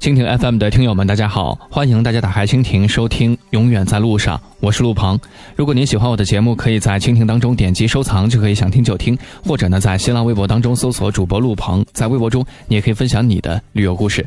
蜻蜓 FM 的听友们，大家好！欢迎大家打开蜻蜓收听《永远在路上》，我是陆鹏。如果您喜欢我的节目，可以在蜻蜓当中点击收藏，就可以想听就听；或者呢，在新浪微博当中搜索主播陆鹏，在微博中你也可以分享你的旅游故事。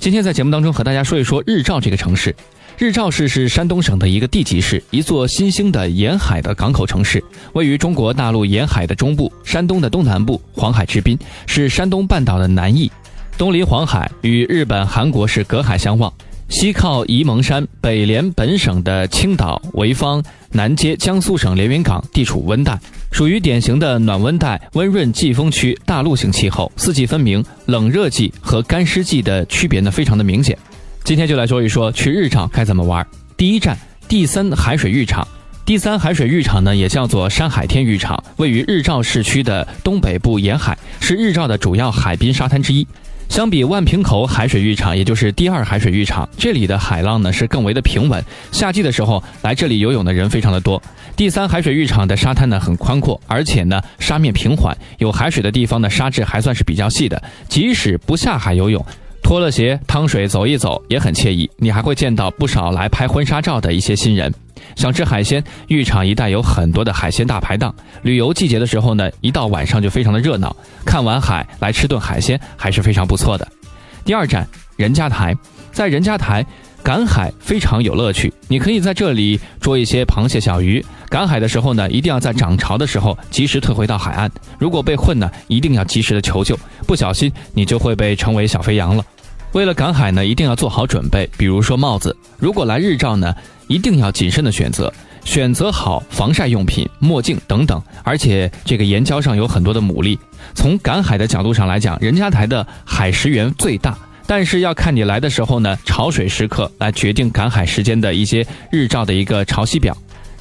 今天在节目当中和大家说一说日照这个城市。日照市是山东省的一个地级市，一座新兴的沿海的港口城市，位于中国大陆沿海的中部，山东的东南部，黄海之滨，是山东半岛的南翼。东临黄海，与日本、韩国是隔海相望；西靠沂蒙山，北连本省的青岛、潍坊，南接江苏省连云港，地处温带，属于典型的暖温带温润季风区大陆性气候，四季分明，冷热季和干湿季的区别呢非常的明显。今天就来说一说去日照该怎么玩。第一站，第三海水浴场。第三海水浴场呢，也叫做山海天浴场，位于日照市区的东北部沿海，是日照的主要海滨沙滩之一。相比万平口海水浴场，也就是第二海水浴场，这里的海浪呢是更为的平稳。夏季的时候来这里游泳的人非常的多。第三海水浴场的沙滩呢很宽阔，而且呢沙面平缓，有海水的地方呢沙质还算是比较细的。即使不下海游泳，脱了鞋趟水走一走也很惬意。你还会见到不少来拍婚纱照的一些新人。想吃海鲜，浴场一带有很多的海鲜大排档。旅游季节的时候呢，一到晚上就非常的热闹。看完海来吃顿海鲜还是非常不错的。第二站任家台，在任家台赶海非常有乐趣。你可以在这里捉一些螃蟹、小鱼。赶海的时候呢，一定要在涨潮的时候及时退回到海岸。如果被困呢，一定要及时的求救，不小心你就会被称为小肥羊了。为了赶海呢，一定要做好准备，比如说帽子。如果来日照呢，一定要谨慎的选择，选择好防晒用品、墨镜等等。而且这个岩礁上有很多的牡蛎。从赶海的角度上来讲，任家台的海石源最大，但是要看你来的时候呢，潮水时刻来决定赶海时间的一些日照的一个潮汐表。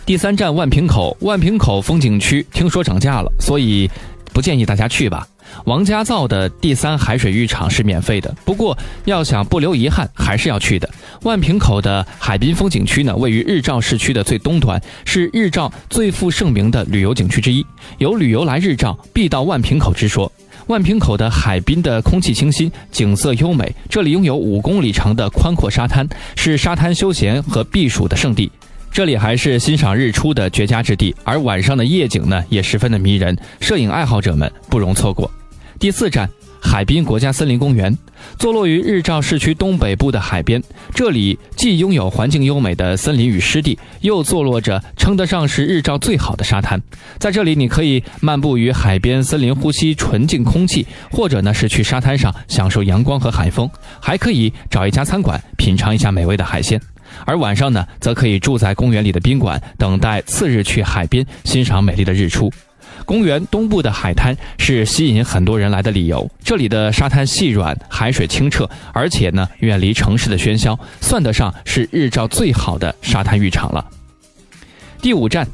第三站万平口，万平口风景区听说涨价了，所以不建议大家去吧。王家造的第三海水浴场是免费的，不过要想不留遗憾，还是要去的。万平口的海滨风景区呢，位于日照市区的最东端，是日照最负盛名的旅游景区之一，有旅游来日照必到万平口之说。万平口的海滨的空气清新，景色优美，这里拥有五公里长的宽阔沙滩，是沙滩休闲和避暑的圣地。这里还是欣赏日出的绝佳之地，而晚上的夜景呢，也十分的迷人，摄影爱好者们不容错过。第四站，海滨国家森林公园，坐落于日照市区东北部的海边。这里既拥有环境优美的森林与湿地，又坐落着称得上是日照最好的沙滩。在这里，你可以漫步于海边森林，呼吸纯净空气；或者呢，是去沙滩上享受阳光和海风，还可以找一家餐馆品尝一下美味的海鲜。而晚上呢，则可以住在公园里的宾馆，等待次日去海边欣赏美丽的日出。公园东部的海滩是吸引很多人来的理由。这里的沙滩细软，海水清澈，而且呢远离城市的喧嚣，算得上是日照最好的沙滩浴场了。第五站，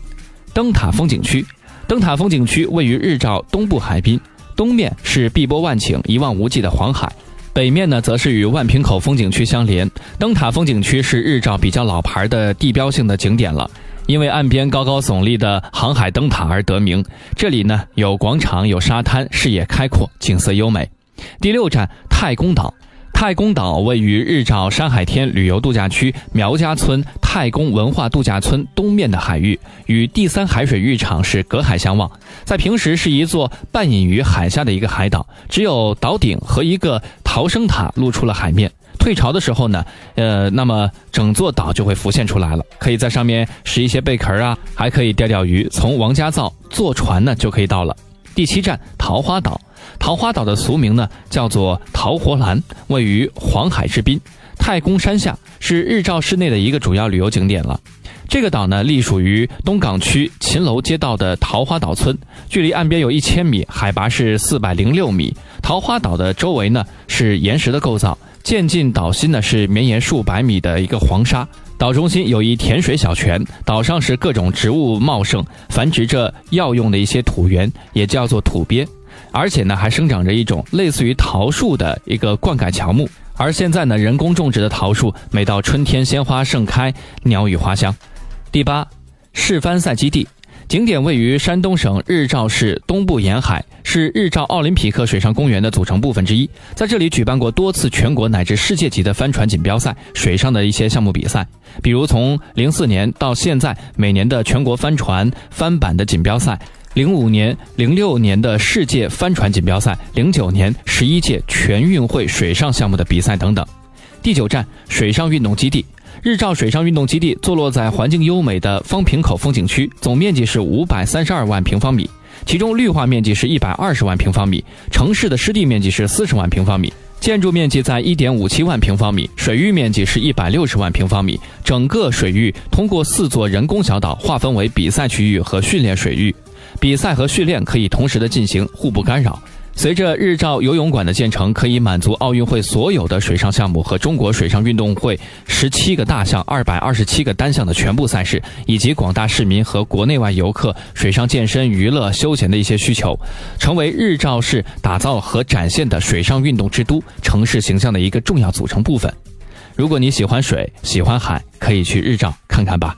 灯塔风景区。灯塔风景区位于日照东部海滨，东面是碧波万顷、一望无际的黄海，北面呢则是与万平口风景区相连。灯塔风景区是日照比较老牌的地标性的景点了。因为岸边高高耸立的航海灯塔而得名。这里呢有广场，有沙滩，视野开阔，景色优美。第六站太公岛，太公岛位于日照山海天旅游度假区苗家村太公文化度假村东面的海域，与第三海水浴场是隔海相望。在平时是一座半隐于海下的一个海岛，只有岛顶和一个逃生塔露出了海面。退潮的时候呢，呃，那么整座岛就会浮现出来了，可以在上面拾一些贝壳啊，还可以钓钓鱼。从王家灶坐船呢就可以到了。第七站桃花岛，桃花岛的俗名呢叫做桃活兰，位于黄海之滨，太公山下，是日照市内的一个主要旅游景点了。这个岛呢隶属于东港区秦楼街道的桃花岛村，距离岸边有一千米，海拔是四百零六米。桃花岛的周围呢是岩石的构造。渐进岛心呢是绵延数百米的一个黄沙，岛中心有一甜水小泉，岛上是各种植物茂盛，繁殖着药用的一些土源，也叫做土鳖，而且呢还生长着一种类似于桃树的一个灌溉乔木。而现在呢人工种植的桃树，每到春天鲜花盛开，鸟语花香。第八，示范赛基地。景点位于山东省日照市东部沿海，是日照奥林匹克水上公园的组成部分之一。在这里举办过多次全国乃至世界级的帆船锦标赛，水上的一些项目比赛，比如从零四年到现在，每年的全国帆船帆板的锦标赛，零五年、零六年的世界帆船锦标赛，零九年十一届全运会水上项目的比赛等等。第九站，水上运动基地。日照水上运动基地坐落在环境优美的方坪口风景区，总面积是五百三十二万平方米，其中绿化面积是一百二十万平方米，城市的湿地面积是四十万平方米，建筑面积在一点五七万平方米，水域面积是一百六十万平方米。整个水域通过四座人工小岛划分为比赛区域和训练水域，比赛和训练可以同时的进行，互不干扰。随着日照游泳馆的建成，可以满足奥运会所有的水上项目和中国水上运动会十七个大项、二百二十七个单项的全部赛事，以及广大市民和国内外游客水上健身、娱乐、休闲的一些需求，成为日照市打造和展现的水上运动之都、城市形象的一个重要组成部分。如果你喜欢水、喜欢海，可以去日照看看吧。